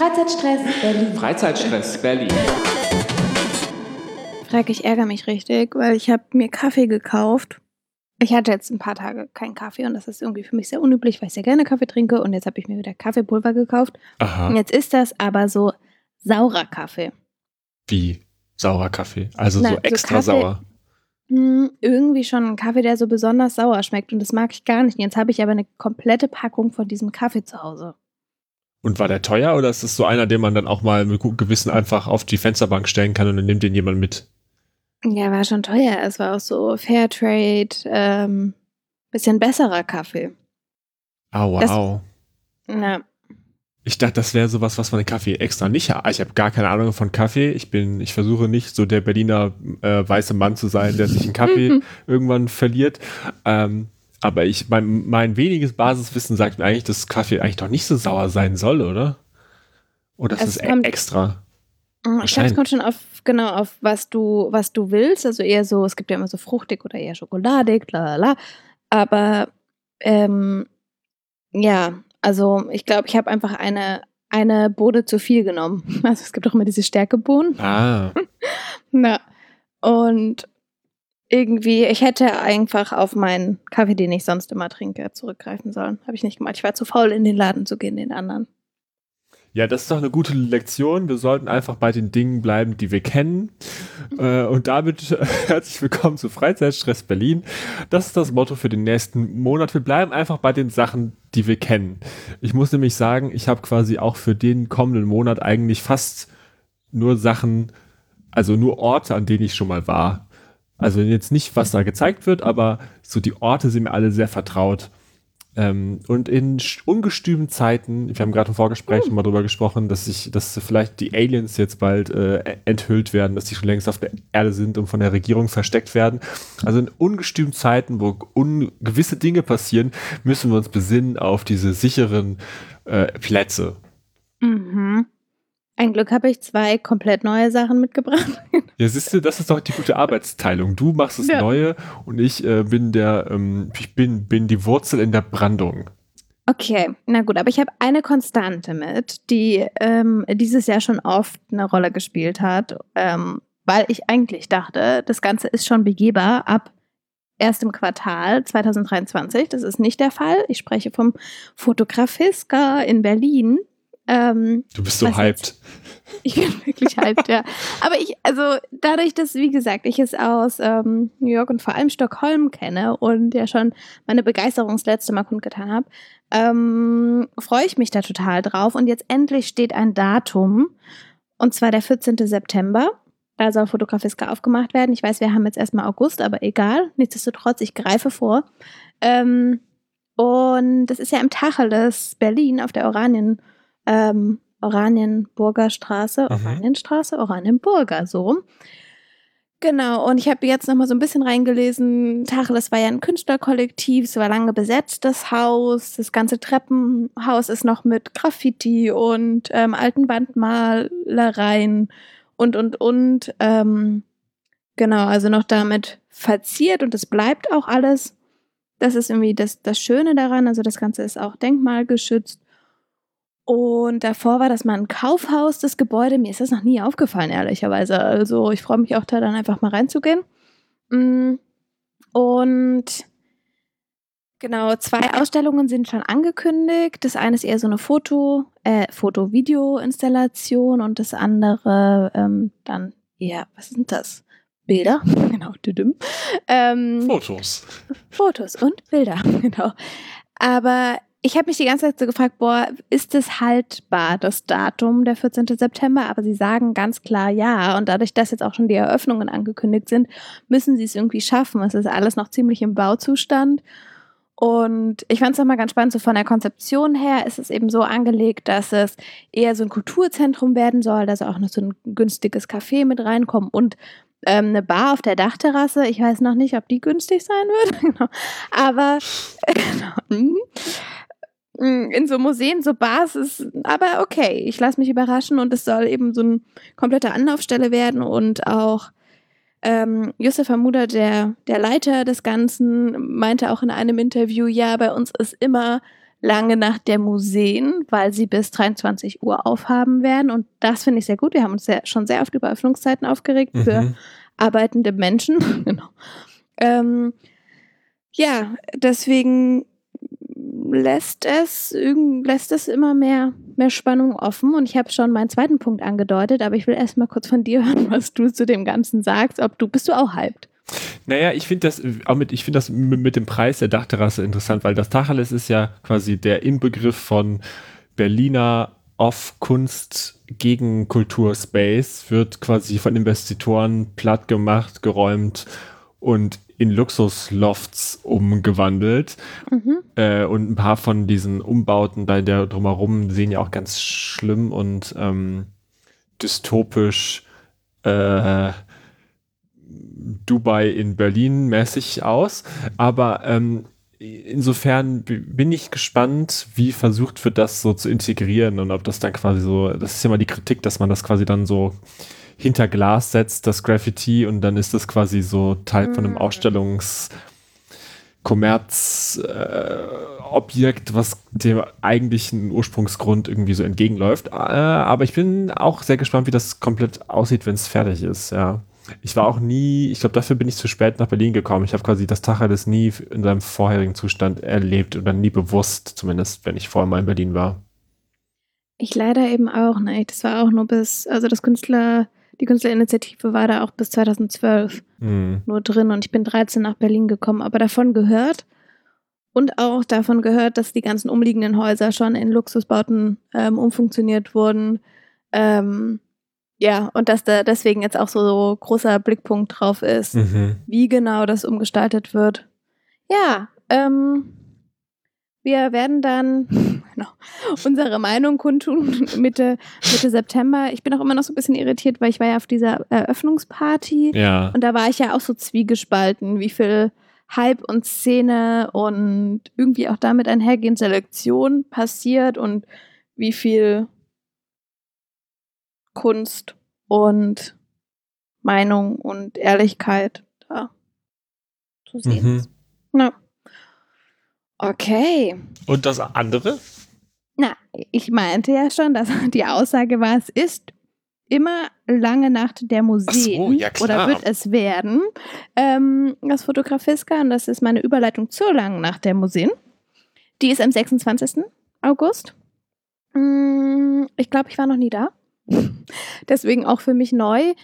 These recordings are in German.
Freizeitstress Berlin. Freizeitstress Berlin. Frag, ich ärgere mich richtig, weil ich habe mir Kaffee gekauft. Ich hatte jetzt ein paar Tage keinen Kaffee und das ist irgendwie für mich sehr unüblich, weil ich sehr gerne Kaffee trinke und jetzt habe ich mir wieder Kaffeepulver gekauft. Aha. Und jetzt ist das aber so saurer Kaffee. Wie saurer Kaffee? Also Na, so so extra Kaffee- sauer. Hm, irgendwie schon ein Kaffee, der so besonders sauer schmeckt und das mag ich gar nicht. Und jetzt habe ich aber eine komplette Packung von diesem Kaffee zu Hause. Und war der teuer oder ist es so einer, den man dann auch mal mit gutem Gewissen einfach auf die Fensterbank stellen kann und dann nimmt den jemand mit? Ja, war schon teuer. Es war auch so Fairtrade, ähm, bisschen besserer Kaffee. Au, Das- wow. Na, Ich dachte, das wäre sowas, was man den Kaffee extra nicht hat. Ich habe gar keine Ahnung von Kaffee. Ich bin, ich versuche nicht so der Berliner äh, weiße Mann zu sein, der sich einen Kaffee irgendwann verliert. Ähm, aber ich, mein, mein weniges Basiswissen sagt mir eigentlich, dass Kaffee eigentlich doch nicht so sauer sein soll, oder? Oder das Es ist e kommt- extra. Ich glaube, es kommt schon auf, genau, auf was du, was du willst. Also eher so, es gibt ja immer so fruchtig oder eher schokoladig, la la la. Aber ähm, ja, also ich glaube, ich habe einfach eine, eine Bohne zu viel genommen. Also es gibt auch immer diese Stärkebohnen. Ah, Na. Und irgendwie, ich hätte einfach auf meinen Kaffee, den ich sonst immer trinke, zurückgreifen sollen. Habe ich nicht gemacht. Ich war zu faul, in den Laden zu gehen, den anderen. Ja, das ist doch eine gute Lektion. Wir sollten einfach bei den Dingen bleiben, die wir kennen. Äh, und damit äh, herzlich willkommen zu Freizeitstress Berlin. Das ist das Motto für den nächsten Monat. Wir bleiben einfach bei den Sachen, die wir kennen. Ich muss nämlich sagen, ich habe quasi auch für den kommenden Monat eigentlich fast nur Sachen, also nur Orte, an denen ich schon mal war. Also jetzt nicht, was da gezeigt wird, aber so die Orte sind mir alle sehr vertraut. Ähm, und in ungestümen Zeiten, wir haben gerade im Vorgespräch mal drüber gesprochen, dass sich, dass vielleicht die Aliens jetzt bald äh, enthüllt werden, dass die schon längst auf der Erde sind und von der Regierung versteckt werden. Also in ungestümen Zeiten, wo un gewisse Dinge passieren, müssen wir uns besinnen auf diese sicheren äh, Plätze. Mhm. Ein Glück habe ich zwei komplett neue Sachen mitgebracht. Ja, siehst du, das ist doch die gute Arbeitsteilung. Du machst das Ja. Neue und ich äh, bin der, ähm, ich bin, bin die Wurzel in der Brandung. Okay, na gut, aber ich habe eine Konstante mit, die ähm, dieses Jahr schon oft eine Rolle gespielt hat, ähm, weil ich eigentlich dachte, das Ganze ist schon begehbar ab erstem Quartal 2023. Das ist nicht der Fall. Ich spreche vom Fotografiska in Berlin. Ähm, Du bist so hyped. ich bin wirklich hyped, ja. Aber ich, also dadurch, dass, wie gesagt, ich es aus ähm, New York und vor allem Stockholm kenne und ja schon meine Begeisterung das letzte Mal kundgetan habe, ähm, freue ich mich da total drauf. Und jetzt endlich steht ein Datum, und zwar der 14. September. Da soll Fotografiska aufgemacht werden. Ich weiß, wir haben jetzt erstmal August, aber egal. Nichtsdestotrotz, ich greife vor. Ähm, und das ist ja im Tacheles Berlin auf der Oranien ähm, Oranienburger Straße, Mhm. Oranienstraße, Oranienburger, so rum. Genau, und ich habe jetzt noch mal so ein bisschen reingelesen. Tacheles war ja ein Künstlerkollektiv, es war lange besetzt, das Haus. Das ganze Treppenhaus ist noch mit Graffiti und ähm, alten Wandmalereien und, und, und. Ähm, genau, also noch damit verziert und es bleibt auch alles. Das ist irgendwie das, das Schöne daran. Also das Ganze ist auch denkmalgeschützt. Und davor war das mal ein Kaufhaus, das Gebäude. Mir ist das noch nie aufgefallen, ehrlicherweise. Also ich freue mich auch da dann einfach mal reinzugehen. Mm, Und genau, zwei Ausstellungen sind schon angekündigt. Das eine ist eher so eine Foto, äh, Foto-Video-Installation und das andere ähm, dann eher, was sind das? Bilder, genau, düdüm. Ähm, Fotos. Fotos und Bilder, genau. Aber ich habe mich die ganze Zeit so gefragt, boah, ist es haltbar, das Datum, der 14. September? Aber sie sagen ganz klar ja. Und dadurch, dass jetzt auch schon die Eröffnungen angekündigt sind, müssen sie es irgendwie schaffen. Es ist alles noch ziemlich im Bauzustand. Und ich fand es nochmal ganz spannend, so von der Konzeption her ist es eben so angelegt, dass es eher so ein Kulturzentrum werden soll, dass auch noch so ein günstiges Café mit reinkommt und ähm, eine Bar auf der Dachterrasse. Ich weiß noch nicht, ob die günstig sein wird. genau. Aber genau. Mm, in so Museen, so Bars ist, aber okay, ich lasse mich überraschen und es soll eben so eine komplette Anlaufstelle werden und auch ähm, Yusuf Hamuda, der, der Leiter des Ganzen, meinte auch in einem Interview, ja, bei uns ist immer lange Nacht der Museen, weil sie bis 23 Uhr aufhaben werden. Und das finde ich sehr gut. Wir haben uns sehr, schon sehr oft über Öffnungszeiten aufgeregt mhm. für arbeitende Menschen. genau. Ähm, ja, deswegen lässt es, lässt es immer mehr, mehr Spannung offen. Und ich habe schon meinen zweiten Punkt angedeutet, aber ich will erst mal kurz von dir hören, was du zu dem Ganzen sagst. Ob du, bist du auch hyped? Naja, ich finde das auch mit, ich finde das mit dem Preis der Dachterrasse interessant, weil das Tacheles ist ja quasi der Inbegriff von Berliner Off-Kunst gegen Kulturspace, wird quasi von Investitoren platt gemacht, geräumt und in Luxuslofts umgewandelt. Mhm. Äh, und ein paar von diesen Umbauten bei der drumherum sehen ja auch ganz schlimm und ähm, dystopisch äh, Dubai in Berlin mäßig aus. Aber ähm, insofern bin ich gespannt, wie versucht wird, das so zu integrieren und ob das dann quasi so, das ist ja mal die Kritik, dass man das quasi dann so hinter Glas setzt, das Graffiti, und dann ist das quasi so Teil von einem mhm. Ausstellungs- Kommerzobjekt, äh, was dem eigentlichen Ursprungsgrund irgendwie so entgegenläuft. Äh, aber ich bin auch sehr gespannt, wie das komplett aussieht, wenn es fertig ist, ja. Ich war auch nie, ich glaube, dafür bin ich zu spät nach Berlin gekommen. Ich habe quasi das Tacheles nie in seinem vorherigen Zustand erlebt oder nie bewusst, zumindest wenn ich vorher mal in Berlin war. Ich leider eben auch nicht. Das war auch nur bis, also das Künstler, die Künstlerinitiative war da auch bis 2012 mhm. nur drin und ich bin 13 nach Berlin gekommen, aber davon gehört und auch davon gehört, dass die ganzen umliegenden Häuser schon in Luxusbauten ähm, umfunktioniert wurden. Ähm, ja, und dass da deswegen jetzt auch so großer Blickpunkt drauf ist, mhm. wie genau das umgestaltet wird. Ja, ähm, wir werden dann genau, unsere Meinung kundtun Mitte, Mitte September. Ich bin auch immer noch so ein bisschen irritiert, weil ich war ja auf dieser Eröffnungsparty ja. und da war ich ja auch so zwiegespalten, wie viel Hype und Szene und irgendwie auch damit einhergehend Selektion passiert und wie viel Kunst und Meinung und Ehrlichkeit da zu sehen mhm. Ja. Okay. Und das andere? Na, ich meinte ja schon, dass die Aussage war, es ist immer lange Nacht der Museen so, ja oder wird es werden. Ähm, das Fotografiska, und das ist meine Überleitung zur langen Nacht der Museen. Die ist am 26. August. Mm, ich glaube, ich war noch nie da. Deswegen auch für mich neu,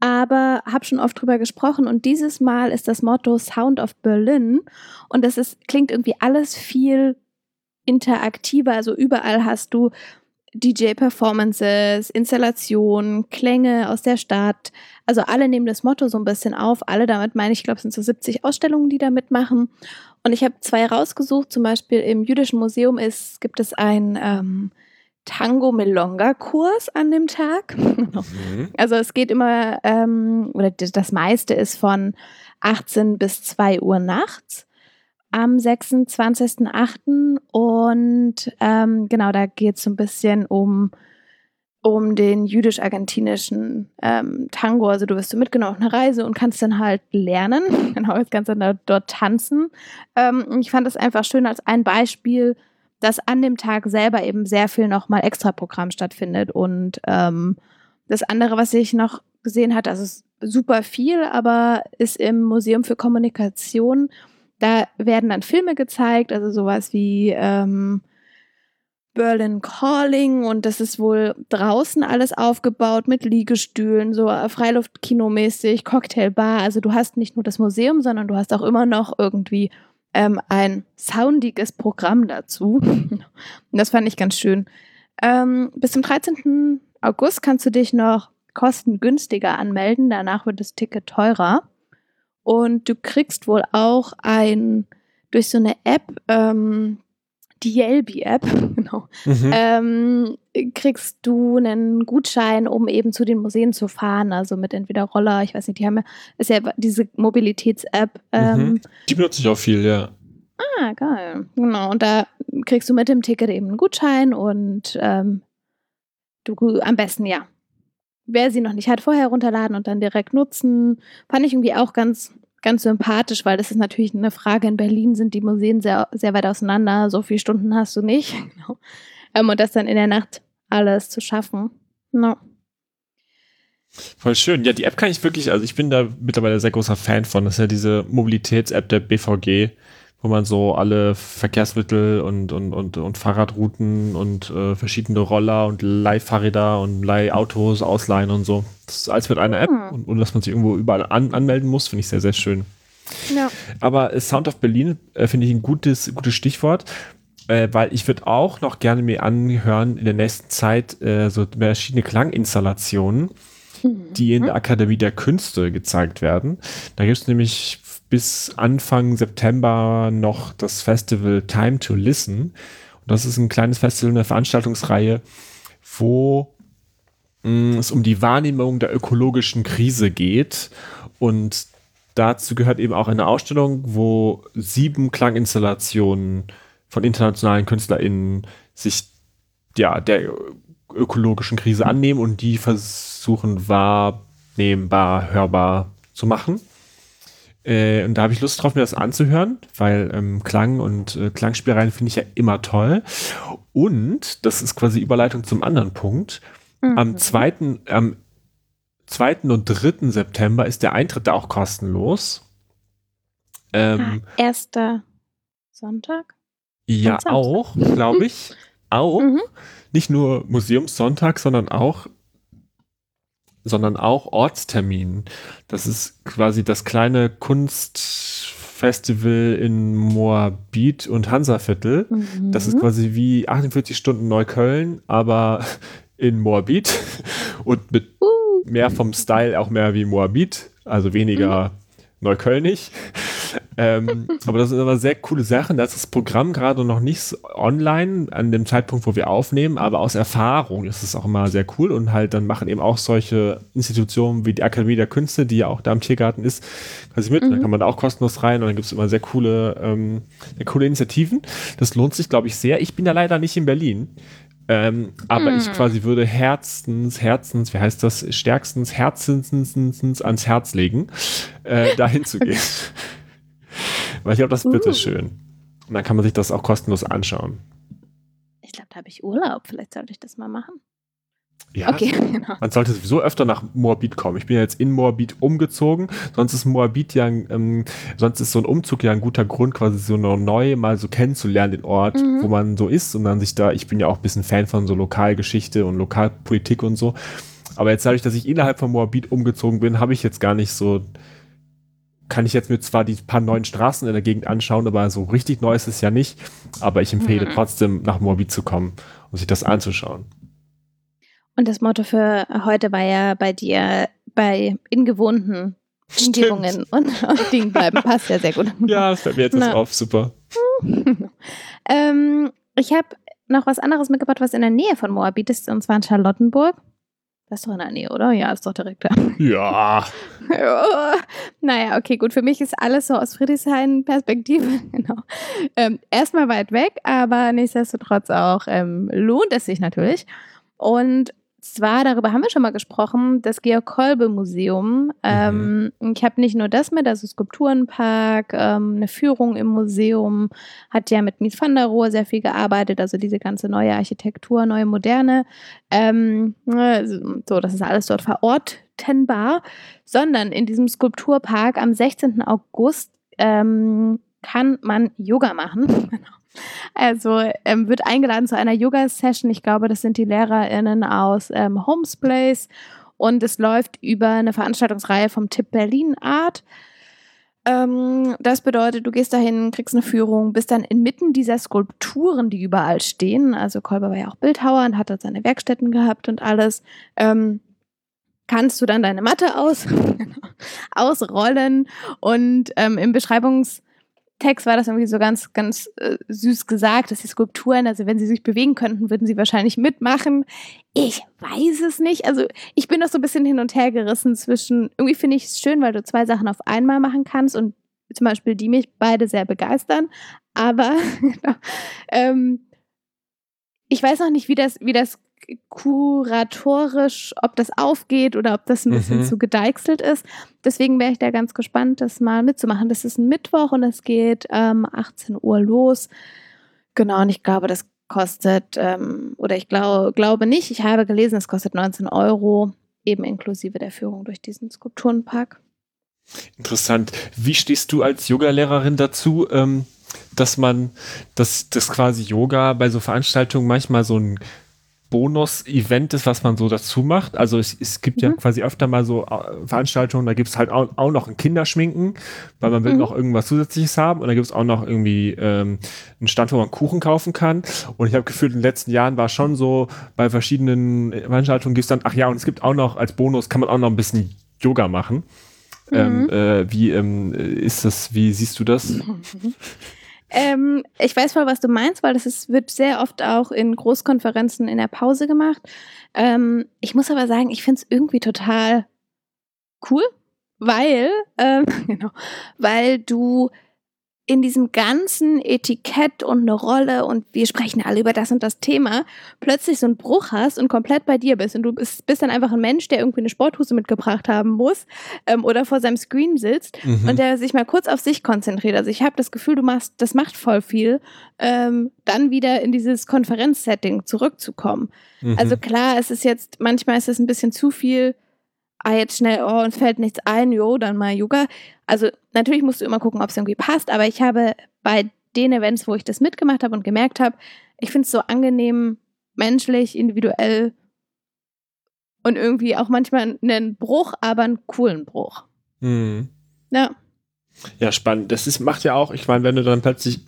aber habe schon oft drüber gesprochen und dieses Mal ist das Motto Sound of Berlin und das ist klingt irgendwie alles viel interaktiver, also überall hast du DJ-Performances, Installationen, Klänge aus der Stadt. Also alle nehmen das Motto so ein bisschen auf. Alle damit meine ich, glaube, es sind so 70 Ausstellungen, die da mitmachen. Und ich habe zwei rausgesucht. Zum Beispiel im Jüdischen Museum ist, gibt es ein ähm, Tango-Melonga-Kurs an dem Tag. mhm. Also es geht immer, ähm, oder das meiste ist von 18 bis 2 Uhr nachts am 26.08. Und ähm, genau, da geht es so ein bisschen um, um den jüdisch-argentinischen ähm, Tango. Also du wirst so mitgenommen auf eine Reise und kannst dann halt lernen. Genau, jetzt kannst du dann dort tanzen. Ähm, ich fand das einfach schön als ein Beispiel, dass an dem Tag selber eben sehr viel nochmal Extra-Programm stattfindet. Und ähm, das andere, was ich noch gesehen hatte, also super viel, aber ist im Museum für Kommunikation. Da werden dann Filme gezeigt, also sowas wie ähm, Berlin Calling und das ist wohl draußen alles aufgebaut mit Liegestühlen, so Freiluftkinomäßig, Cocktailbar. Also du hast nicht nur das Museum, sondern du hast auch immer noch irgendwie ähm, ein soundiges Programm dazu. Und das fand ich ganz schön. Ähm, bis zum 13. August kannst du dich noch kostengünstiger anmelden. Danach wird das Ticket teurer. Und du kriegst wohl auch ein durch so eine App, ähm, die Yelby-App, genau, mhm. ähm, kriegst du einen Gutschein, um eben zu den Museen zu fahren, also mit entweder Roller, ich weiß nicht, die haben ja, ist ja diese Mobilitäts-App. Ähm, mhm. Die benutze ich auch viel, ja. Ah, geil. Genau, und da kriegst du mit dem Ticket eben einen Gutschein und ähm, du am besten, ja, wer sie noch nicht hat, vorher runterladen und dann direkt nutzen. Fand ich irgendwie auch ganz, ganz sympathisch, weil das ist natürlich eine Frage. In Berlin sind die Museen sehr, sehr weit auseinander. So viele Stunden hast du nicht. Genau. Ähm, und das dann in der Nacht alles zu schaffen. No. Voll schön. Ja, die App kann ich wirklich, also ich bin da mittlerweile sehr großer Fan von. Das ist ja diese Mobilitäts-App der BVG, wo man so alle Verkehrsmittel und, und, und, und Fahrradrouten und äh, verschiedene Roller und Leihfahrräder und Leihautos ausleihen und so. Das ist alles mit einer App mhm. und, und dass man sich irgendwo überall an, anmelden muss, finde ich sehr, sehr schön. Ja. Aber Sound of Berlin äh, finde ich ein gutes, gutes Stichwort, äh, weil ich würde auch noch gerne mir anhören in der nächsten Zeit äh, so verschiedene Klanginstallationen, mhm. die in der Akademie der Künste gezeigt werden. Da gibt es nämlich bis Anfang September noch das Festival Time to Listen. Und das ist ein kleines Festival, eine Veranstaltungsreihe, wo mh, mm, es um die Wahrnehmung der ökologischen Krise geht. Und dazu gehört eben auch eine Ausstellung, wo sieben Klanginstallationen von internationalen KünstlerInnen sich ja, der ökologischen Krise annehmen und die versuchen wahrnehmbar, hörbar zu machen. Äh, und da habe ich Lust drauf, mir das anzuhören, weil ähm, Klang und äh, Klangspielereien finde ich ja immer toll. Und, das ist quasi Überleitung zum anderen Punkt, mhm. am 2. Am 2. und 3. September ist der Eintritt da auch kostenlos. Ähm, ah, erster Sonntag? Ja, auch, glaube ich. auch. Mhm. Nicht nur Museumssonntag, sondern auch sondern auch Ortstermin. Das ist quasi das kleine Kunstfestival in Moabit und Hansaviertel. Mhm. Das ist quasi wie 48 Stunden Neukölln, aber in Moabit und mit uh. mehr vom Style auch mehr wie Moabit, also weniger mhm. Neuköllnig ähm, aber das sind aber sehr coole Sachen. Da ist das Programm gerade noch nicht online an dem Zeitpunkt, wo wir aufnehmen, aber aus Erfahrung ist es auch immer sehr cool und halt dann machen eben auch solche Institutionen wie die Akademie der Künste, die ja auch da im Tiergarten ist, quasi mit. Mhm. Da kann man da auch kostenlos rein und dann gibt es immer sehr coole, ähm, sehr coole Initiativen. Das lohnt sich, glaube ich, sehr. Ich bin ja leider nicht in Berlin. Ähm, aber hm. ich quasi würde herzens, herzens, wie heißt das, stärkstens, herzens ans Herz legen, äh, dahin zu gehen. Weil ich glaube, das ist uh. schön. Und dann kann man sich das auch kostenlos anschauen. Ich glaube, da habe ich Urlaub. Vielleicht sollte ich das mal machen. Ja, okay, genau. man sollte sowieso öfter nach Moabit kommen. Ich bin ja jetzt in Moabit umgezogen. Sonst ist Moabit ja, ähm, sonst ist so ein Umzug ja ein guter Grund, quasi so neu mal so kennenzulernen, den Ort, mhm. wo man so ist und dann sich da, ich bin ja auch ein bisschen Fan von so Lokalgeschichte und Lokalpolitik und so. Aber jetzt dadurch, dass ich innerhalb von Moabit umgezogen bin, habe ich jetzt gar nicht so kann ich jetzt mir zwar die paar neuen Straßen in der Gegend anschauen, aber so richtig neu ist es ja nicht. Aber ich empfehle mhm. trotzdem, nach Moabit zu kommen und sich das anzuschauen. Und das Motto für heute war ja bei dir bei ingewohnten Umgebungen und auf Dingen bleiben. Passt ja sehr gut. Ja, das fällt mir jetzt Na. auf. Super. ähm, ich habe noch was anderes mitgebracht, was in der Nähe von Moabit ist, und zwar in Charlottenburg. Das ist doch in der Nähe, oder? Ja, ist doch direkt da. Ja. ja. Naja, okay, gut. Für mich ist alles so aus Friedrichshain-Perspektive. genau. Ähm, erstmal weit weg, aber nichtsdestotrotz auch ähm, lohnt es sich natürlich. Und zwar, darüber haben wir schon mal gesprochen, das Georg-Kolbe-Museum. Ähm, mhm. ich habe nicht nur das mit, also Skulpturenpark, ähm, eine Führung im Museum, hat ja mit Mies van der Rohe sehr viel gearbeitet, also diese ganze neue Architektur, neue Moderne. Ähm, so, das ist alles dort verortenbar, sondern in diesem Skulpturpark am 16. August ähm, kann man Yoga machen. Genau. Also ähm, wird eingeladen zu einer Yoga-Session. Ich glaube, das sind die LehrerInnen aus ähm, Homes Place. Und es läuft über eine Veranstaltungsreihe vom Tipp Berlin Art. Ähm, das bedeutet, du gehst dahin, kriegst eine Führung, bist dann inmitten dieser Skulpturen, die überall stehen. Also Kolber war ja auch Bildhauer und hat dort seine Werkstätten gehabt und alles. Ähm, kannst du dann deine Matte aus, ausrollen und ähm, im Beschreibungs- Text war das irgendwie so ganz, ganz äh, süß gesagt, dass die Skulpturen, also wenn sie sich bewegen könnten, würden sie wahrscheinlich mitmachen. Ich weiß es nicht. Also ich bin doch so ein bisschen hin und her gerissen zwischen, irgendwie finde ich es schön, weil du zwei Sachen auf einmal machen kannst und zum Beispiel die mich beide sehr begeistern. Aber ähm, ich weiß noch nicht, wie das, wie das kuratorisch, ob das aufgeht oder ob das ein bisschen Mhm. zu gedeichselt ist. Deswegen wäre ich da ganz gespannt, das mal mitzumachen. Das ist ein Mittwoch und es geht ähm, 18 Uhr los. Genau, und ich glaube, das kostet, ähm, oder ich glaube, glaube nicht, ich habe gelesen, es kostet 19 Euro, eben inklusive der Führung durch diesen Skulpturenpark. Interessant. Wie stehst du als Yogalehrerin dazu, ähm, dass man, dass das quasi Yoga bei so Veranstaltungen manchmal so ein Bonus-Event ist, was man so dazu macht? Also es, es gibt ja Mhm. quasi öfter mal so äh, Veranstaltungen, da gibt es halt auch, auch noch ein Kinderschminken, weil man will Mhm. noch irgendwas Zusätzliches haben und da gibt es auch noch irgendwie ähm, einen Stand, wo man Kuchen kaufen kann. Und ich habe gefühlt, in den letzten Jahren war schon so, bei verschiedenen Veranstaltungen gibt es dann, ach ja, und es gibt auch noch als Bonus, kann man auch noch ein bisschen Yoga machen. Ähm, Mhm. äh, wie ähm, ist das, wie siehst du das? Ähm, ich weiß voll, was du meinst, weil das ist, wird sehr oft auch in Großkonferenzen in der Pause gemacht. Ähm, ich muss aber sagen, ich finde es irgendwie total cool, weil, ähm, genau, weil du in diesem ganzen Etikett und eine Rolle und wir sprechen alle über das und das Thema, plötzlich so einen Bruch hast und komplett bei dir bist. Und du bist, bist dann einfach ein Mensch, der irgendwie eine Sporthose mitgebracht haben muss ähm, oder vor seinem Screen sitzt Mhm. und der sich mal kurz auf sich konzentriert. Also ich habe das Gefühl, du machst, das macht voll viel, ähm, dann wieder in dieses Konferenzsetting zurückzukommen. Mhm. Also klar, es ist jetzt, manchmal ist es ein bisschen zu viel, ah, jetzt schnell, oh, uns fällt nichts ein, jo, dann mal Yoga. Also natürlich musst du immer gucken, ob es irgendwie passt, aber ich habe bei den Events, wo ich das mitgemacht habe und gemerkt habe, ich finde es so angenehm, menschlich, individuell und irgendwie auch manchmal einen Bruch, aber einen coolen Bruch. Mhm. Ja. Ja, spannend. Das ist, macht ja auch, ich meine, wenn du dann plötzlich,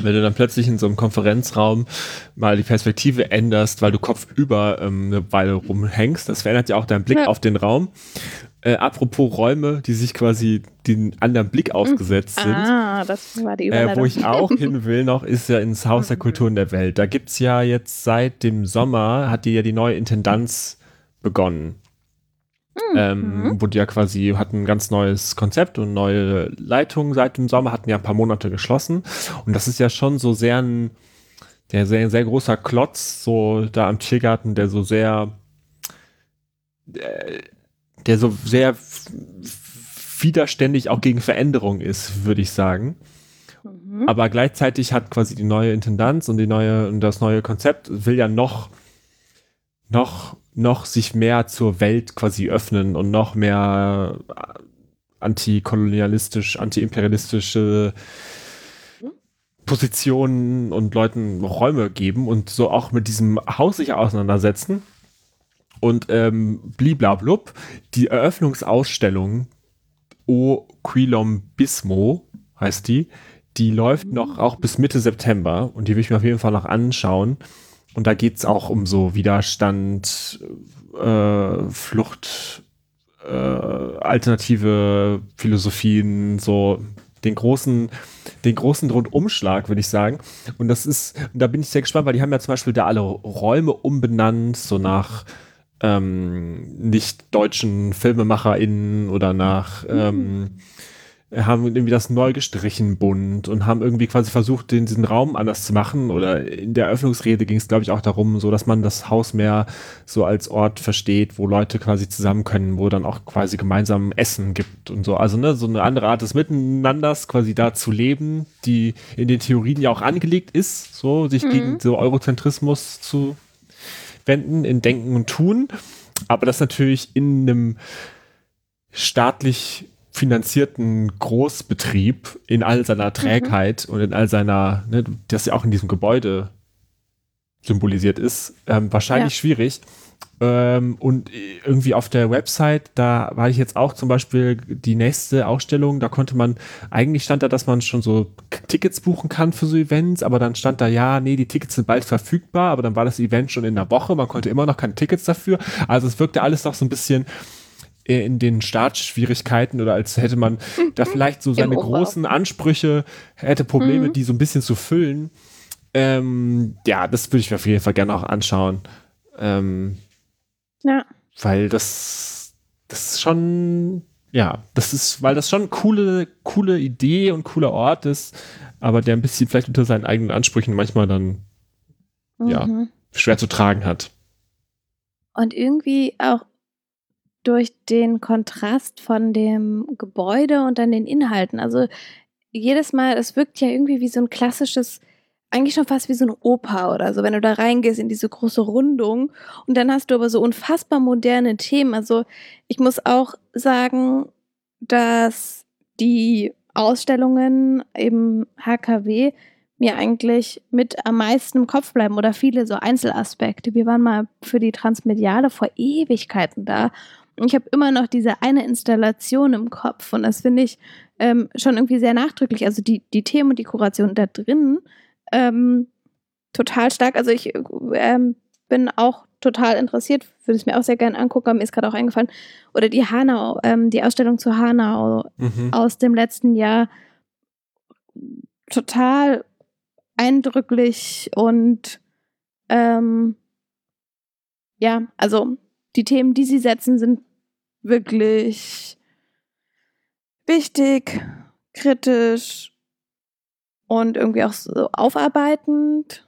wenn du dann plötzlich in so einem Konferenzraum mal die Perspektive änderst, weil du kopfüber ähm, eine Weile rumhängst, das verändert ja auch deinen Blick Ja. auf den Raum. Äh, apropos Räume, die sich quasi den anderen Blick ausgesetzt sind. Ah, das war die Äh, Überleitung. wo ich auch hin will noch, ist ja ins Haus der Kulturen der Welt. Da gibt's ja jetzt seit dem Sommer, hat die ja die neue Intendanz begonnen. Ähm, wo die ja quasi hatten ein ganz neues Konzept und neue Leitung seit dem Sommer, hatten ja ein paar Monate geschlossen. Und das ist ja schon so sehr ein, der sehr, sehr großer Klotz, so da am Tiergarten, der so sehr, äh, der so sehr widerständig auch gegen Veränderung ist, würde ich sagen. Mhm. Aber gleichzeitig hat quasi die neue Intendanz und die neue und das neue Konzept will ja noch noch noch sich mehr zur Welt quasi öffnen und noch mehr äh, antikolonialistisch, antiimperialistische Positionen und Leuten Räume geben und so auch mit diesem Haus sich auseinandersetzen. Und ähm, bliblablub, die Eröffnungsausstellung O Quilom Bismo heißt die, die läuft noch auch bis Mitte September und die will ich mir auf jeden Fall noch anschauen. Und da geht's auch um so Widerstand, äh, Flucht, äh, alternative Philosophien, so den großen, den großen Rundumschlag, würde ich sagen. Und das ist, und da bin ich sehr gespannt, weil die haben ja zum Beispiel da alle Räume umbenannt, so nach ähm, nicht deutschen FilmemacherInnen oder nach ähm, haben irgendwie das neu gestrichen bunt und haben irgendwie quasi versucht, den, diesen Raum anders zu machen. Oder in der Eröffnungsrede ging es, glaube ich, auch darum, so dass man das Haus mehr so als Ort versteht, wo Leute quasi zusammen können, wo dann auch quasi gemeinsam Essen gibt und so. Also ne, so eine andere Art des Miteinanders quasi da zu leben, die in den Theorien ja auch angelegt ist, so sich Mhm. gegen so Eurozentrismus zu wenden in Denken und Tun. Aber das natürlich in einem staatlich finanzierten Großbetrieb in all seiner Trägheit und in all seiner, ne, das ja auch in diesem Gebäude symbolisiert ist, ähm, wahrscheinlich Ja. schwierig. Ähm, und irgendwie auf der Website, da war ich jetzt auch zum Beispiel die nächste Ausstellung, da konnte man, eigentlich stand da, dass man schon so Tickets buchen kann für so Events, aber dann stand da, ja, nee, die Tickets sind bald verfügbar, aber dann war das Event schon in der Woche, man konnte immer noch keine Tickets dafür. Also es wirkte alles noch so ein bisschen in den Startschwierigkeiten oder als hätte man da vielleicht so seine großen Ansprüche, hätte Probleme, Mhm. die so ein bisschen zu füllen. Ähm, ja, das würde ich mir auf jeden Fall gerne auch anschauen. Ähm, Ja. weil das, das ist schon, ja, das ist, weil das schon eine coole, coole Idee und cooler Ort ist, aber der ein bisschen vielleicht unter seinen eigenen Ansprüchen manchmal dann, Ja. Mhm. schwer zu tragen hat. Und irgendwie auch durch den Kontrast von dem Gebäude und dann den Inhalten. Also jedes Mal, es wirkt ja irgendwie wie so ein klassisches, eigentlich schon fast wie so eine Oper oder so, wenn du da reingehst in diese große Rundung und dann hast du aber so unfassbar moderne Themen. Also ich muss auch sagen, dass die Ausstellungen im HKW mir eigentlich mit am meisten im Kopf bleiben oder viele so Einzelaspekte. Wir waren mal für die Transmediale vor Ewigkeiten da und ich habe immer noch diese eine Installation im Kopf und das finde ich ähm, schon irgendwie sehr nachdrücklich. Also die, die Themen und die Kuration da drin ähm, total stark. Also ich ähm, bin auch total interessiert, würde es mir auch sehr gerne angucken, aber mir ist gerade auch eingefallen. Oder die Hanau, ähm, die Ausstellung zu Hanau mhm. aus dem letzten Jahr. Total eindrücklich und ähm, ja, also die Themen, die sie setzen, sind wirklich wichtig, kritisch und irgendwie auch so aufarbeitend.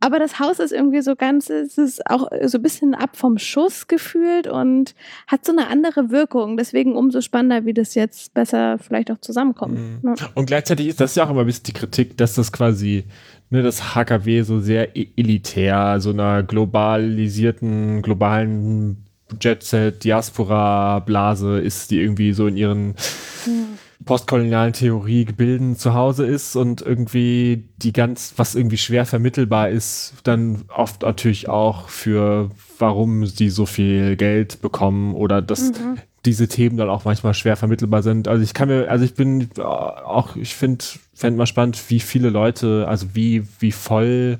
Aber das Haus ist irgendwie so ganz, es ist auch so ein bisschen ab vom Schuss gefühlt und hat so eine andere Wirkung. Deswegen umso spannender, wie das jetzt besser vielleicht auch zusammenkommt. Mhm. Ja. Und gleichzeitig ist das ja auch immer ein bisschen die Kritik, dass das quasi, ne, das HKW so sehr e-, elitär, so einer globalisierten, globalen Jet-Set, Diaspora-Blase ist, die irgendwie so in ihren postkolonialen Theorie gebilden zu Hause ist und irgendwie die ganz, was irgendwie schwer vermittelbar ist, dann oft natürlich auch für, warum sie so viel Geld bekommen oder dass mhm. diese Themen dann auch manchmal schwer vermittelbar sind. Also ich kann mir, also ich bin auch, ich finde, fände mal spannend, wie viele Leute, also wie, wie voll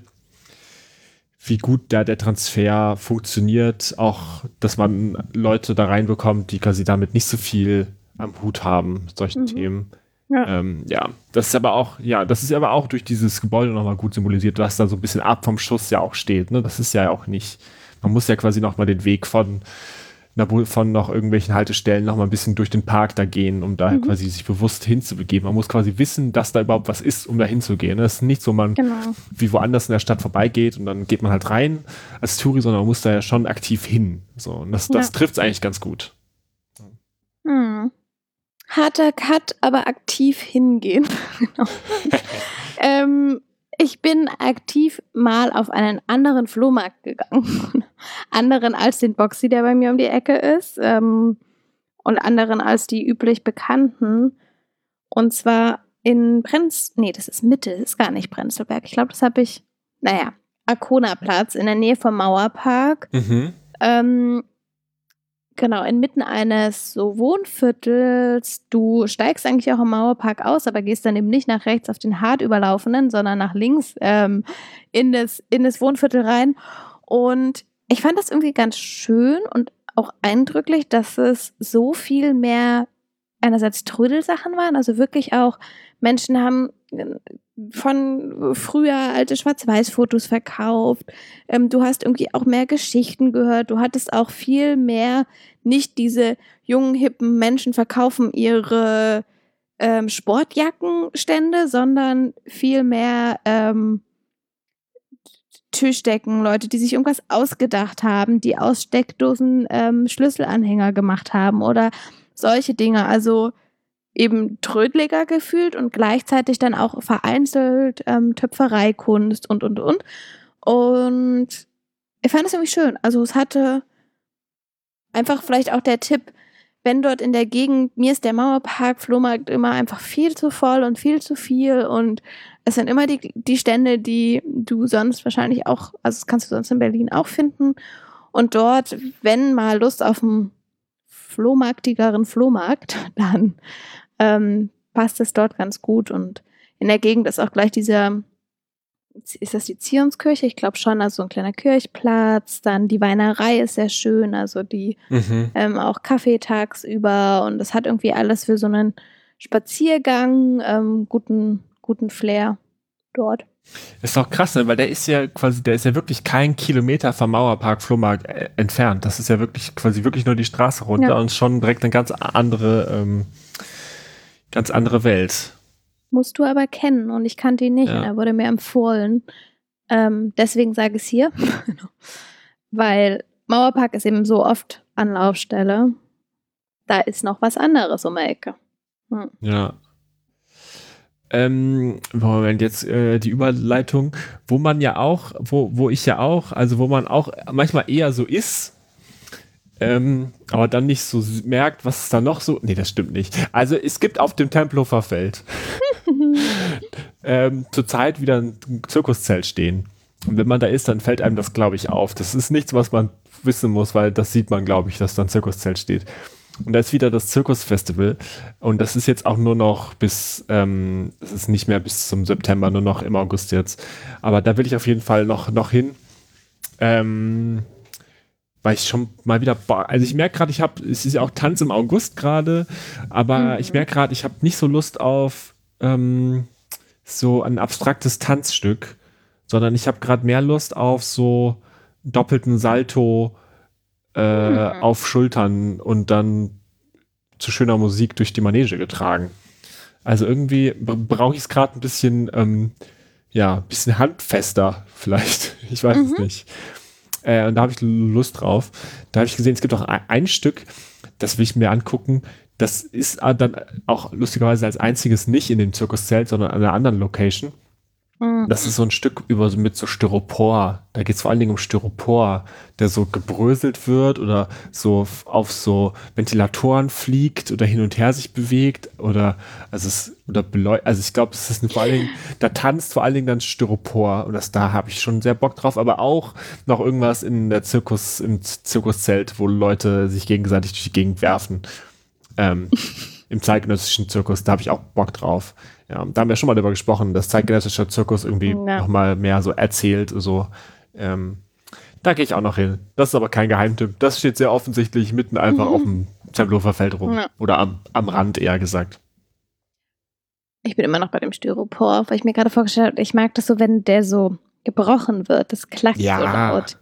wie gut da der Transfer funktioniert, auch, dass man Leute da reinbekommt, die quasi damit nicht so viel am Hut haben, solchen mhm. Themen. Ja. Ähm, ja, das ist aber auch, ja, das ist aber auch durch dieses Gebäude nochmal gut symbolisiert, was da so ein bisschen ab vom Schuss ja auch steht. Ne? Das ist ja auch nicht, man muss ja quasi nochmal den Weg von, von noch irgendwelchen Haltestellen nochmal ein bisschen durch den Park da gehen, um da mhm. quasi sich bewusst hinzubegeben. Man muss quasi wissen, dass da überhaupt was ist, um da hinzugehen. Das ist nicht so, man genau. wie woanders in der Stadt vorbeigeht und dann geht man halt rein als Touri, sondern man muss da ja schon aktiv hin. So, und das, das ja. trifft es eigentlich ganz gut. Mhm harter Cut, aber aktiv hingehen. genau. ähm, ich bin aktiv mal auf einen anderen Flohmarkt gegangen. anderen als den Boxy, der bei mir um die Ecke ist. Ähm, und anderen als die üblich bekannten. Und zwar in Brenz, nee, das ist Mitte, das ist gar nicht Prenzlberg. Ich glaube, das habe ich, naja, Arkona-Platz in der Nähe vom Mauerpark. Mhm. Ähm, Genau, inmitten eines so Wohnviertels. Du steigst eigentlich auch im Mauerpark aus, aber gehst dann eben nicht nach rechts auf den hart überlaufenden, sondern nach links ähm, in, das, in das Wohnviertel rein. Und ich fand das irgendwie ganz schön und auch eindrücklich, dass es so viel mehr einerseits Trödelsachen waren, also wirklich auch Menschen haben von früher alte Schwarz-Weiß-Fotos verkauft. Ähm, du hast irgendwie auch mehr Geschichten gehört. Du hattest auch viel mehr, nicht diese jungen, hippen Menschen verkaufen ihre ähm, Sportjackenstände, sondern viel mehr ähm, Tischdecken, Leute, die sich irgendwas ausgedacht haben, die aus Steckdosen ähm, Schlüsselanhänger gemacht haben oder solche Dinge. Also eben trödliger gefühlt und gleichzeitig dann auch vereinzelt ähm, Töpfereikunst und, und, und. Und ich fand es irgendwie schön. Also es hatte einfach vielleicht auch der Tipp, wenn dort in der Gegend, mir ist der Mauerpark, Flohmarkt immer einfach viel zu voll und viel zu viel und es sind immer die, die Stände, die du sonst wahrscheinlich auch, also das kannst du sonst in Berlin auch finden. Und dort, wenn mal Lust auf einen flohmarktigeren Flohmarkt, dann ähm, passt es dort ganz gut. Und in der Gegend ist auch gleich dieser, ist das die Zionskirche? Ich glaube schon, also ein kleiner Kirchplatz. Dann die Weinerei ist sehr schön, also die mhm. ähm, auch Kaffee tagsüber. Und es hat irgendwie alles für so einen Spaziergang, ähm, guten, guten Flair dort. Ist auch krass, ne? weil der ist ja quasi, der ist ja wirklich kein Kilometer vom Mauerpark Flohmarkt äh, entfernt. Das ist ja wirklich quasi wirklich nur die Straße runter ja. und schon direkt eine ganz andere ähm, Ganz andere Welt. Musst du aber kennen und ich kannte ihn nicht. Ja. Er wurde mir empfohlen. Ähm, deswegen sage ich es hier. Weil Mauerpark ist eben so oft Anlaufstelle. Da ist noch was anderes um die Ecke. Hm. Ja. Ähm, Moment, jetzt äh, die Überleitung, wo man ja auch, wo, wo ich ja auch, also wo man auch manchmal eher so ist, ähm, aber dann nicht so merkt, was es da noch so. Nee, das stimmt nicht. Also es gibt auf dem Tempelhofer Feld ähm, zurzeit wieder ein Zirkuszelt stehen. Und wenn man da ist, dann fällt einem das, glaube ich, auf. Das ist nichts, was man wissen muss, weil das sieht man, glaube ich, dass da ein Zirkuszelt steht. Und da ist wieder das Zirkusfestival. Und das ist jetzt auch nur noch bis, ähm, es ist nicht mehr bis zum September, nur noch im August jetzt. Aber da will ich auf jeden Fall noch, noch hin. Ähm, weil ich schon mal wieder, also ich merke gerade, ich habe, es ist ja auch Tanz im August gerade, aber mhm. ich merke gerade, ich habe nicht so Lust auf ähm, so ein abstraktes Tanzstück, sondern ich habe gerade mehr Lust auf so doppelten Salto äh, mhm. auf Schultern und dann zu schöner Musik durch die Manege getragen. Also irgendwie brauche ich es gerade ein bisschen, ähm, ja, ein bisschen handfester vielleicht. Ich weiß mhm. es nicht. Äh, und da habe ich Lust drauf. Da habe ich gesehen, es gibt auch ein, ein, Stück, das will ich mir angucken. Das ist dann auch lustigerweise als einziges nicht in dem Zirkuszelt, sondern an einer anderen Location. Mhm. Das ist so ein Stück über mit so Styropor. Da geht es vor allen Dingen um Styropor, der so gebröselt wird oder so auf so Ventilatoren fliegt oder hin und her sich bewegt oder also es oder also ich glaube, es ist vor allen Dingen, da tanzt vor allen Dingen dann Styropor und das da habe ich schon sehr Bock drauf, aber auch noch irgendwas in der Zirkus im Zirkuszelt, wo Leute sich gegenseitig durch die Gegend werfen. Ähm, Im zeitgenössischen Zirkus, da habe ich auch Bock drauf. Ja, da haben wir schon mal darüber gesprochen, dass zeitgenössischer Zirkus irgendwie ja. nochmal mehr so erzählt, so. Ähm, da gehe ich auch noch hin. Das ist aber kein Geheimtipp. Das steht sehr offensichtlich mitten einfach mhm. auf dem Tempelhofer Feld rum. Ja. Oder am, am Rand eher gesagt. Ich bin immer noch bei dem Styropor, weil ich mir gerade vorgestellt habe, ich mag das so, wenn der so gebrochen wird. Das klackt ja. so laut.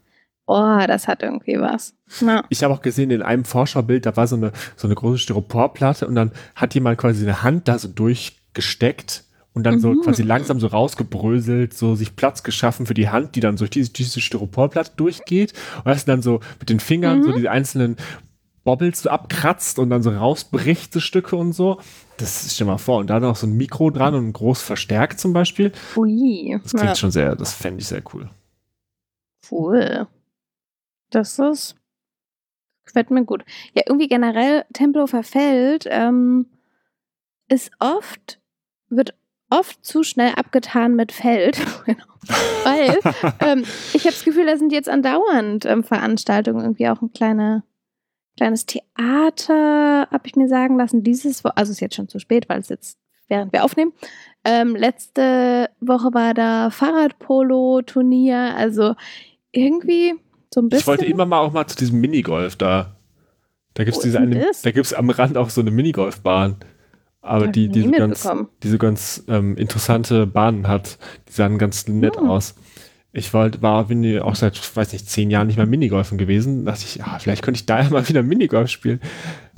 Oh, das hat irgendwie was. Ja. Ich habe auch gesehen, in einem Vorschaubild, da war so eine, so eine große Styroporplatte und dann hat jemand quasi eine Hand da so durch gesteckt und dann mhm. so quasi langsam so rausgebröselt, so sich Platz geschaffen für die Hand, die dann durch diese, diese Styroporplatte durchgeht. Und hast dann so mit den Fingern mhm. so die einzelnen Bobbles so abkratzt und dann so rausbricht, so Stücke und so. Das stell mal vor. Und da noch so ein Mikro dran und groß verstärkt zum Beispiel. Ui. Das klingt ja. schon sehr, das fände ich sehr cool. Cool. Das ist, gefällt mir gut. Ja, irgendwie generell Tempelhofer Feld ähm, ist oft, wird oft zu schnell abgetan mit Feld. Genau. Weil ähm, ich habe das Gefühl, da sind jetzt andauernd ähm, Veranstaltungen, irgendwie auch ein kleine, kleines Theater, habe ich mir sagen lassen. Dieses, Wo also ist jetzt schon zu spät, weil es jetzt, während wir aufnehmen. Ähm, letzte Woche war da Fahrradpolo-Turnier, also irgendwie so ein bisschen. Ich wollte immer mal auch mal zu diesem Minigolf da. Da gibt es diese eine, da gibt es am Rand auch so eine Minigolfbahn aber die, die, so ganz, die so ganz ähm, interessante Bahnen hat. Die sahen ganz nett hm. aus. Ich wollte, war bin auch seit, weiß nicht, zehn Jahren nicht mehr Minigolfen gewesen. Da dachte ich, ja, vielleicht könnte ich da ja mal wieder Minigolf spielen.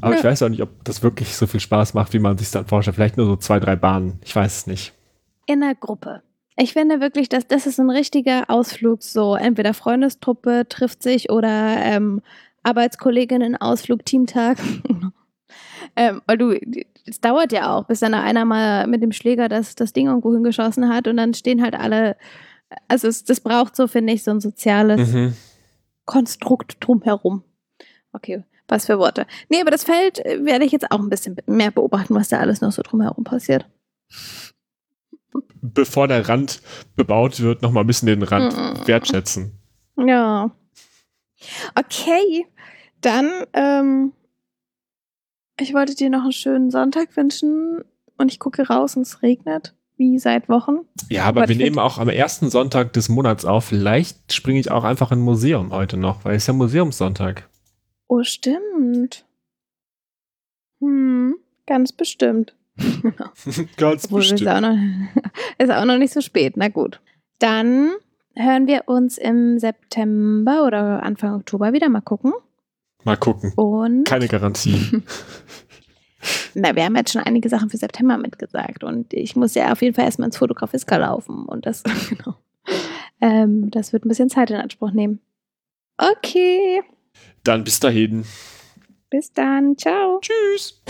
Aber ja. ich weiß auch nicht, ob das wirklich so viel Spaß macht, wie man sich dann vorstellt. Vielleicht nur so zwei, drei Bahnen. Ich weiß es nicht. In der Gruppe. Ich finde wirklich, dass das ist ein richtiger Ausflug. So entweder Freundestruppe trifft sich oder ähm, Arbeitskolleginnen Ausflug Teamtag. ähm, weil du es dauert ja auch, bis dann einer mal mit dem Schläger das, das Ding irgendwo hingeschossen hat und dann stehen halt alle, also es, das braucht so, finde ich, so ein soziales mhm. Konstrukt drumherum. Okay, was für Worte. Nee, aber das Feld äh, werde ich jetzt auch ein bisschen mehr beobachten, was da alles noch so drumherum passiert. Bevor der Rand bebaut wird, noch mal ein bisschen den Rand mhm. wertschätzen. Ja. Okay, dann ähm, ich wollte dir noch einen schönen Sonntag wünschen und ich gucke raus und es regnet, wie seit Wochen. Ja, aber, aber wir nehmen auch am ersten Sonntag des Monats auf. Vielleicht springe ich auch einfach in ein Museum heute noch, weil es ja Museumssonntag. Oh, stimmt. Hm, ganz bestimmt. ganz Obwohl, bestimmt. Ist auch, noch, ist auch noch nicht so spät. Na gut. Dann hören wir uns im September oder Anfang Oktober wieder. Mal gucken. Mal gucken. Und Keine Garantie. Na, wir haben jetzt schon einige Sachen für September mitgesagt und ich muss ja auf jeden Fall erstmal ins Fotografiska laufen und das, genau. Ähm, das wird ein bisschen Zeit in Anspruch nehmen. Okay. Dann bis dahin. Bis dann. Ciao. Tschüss.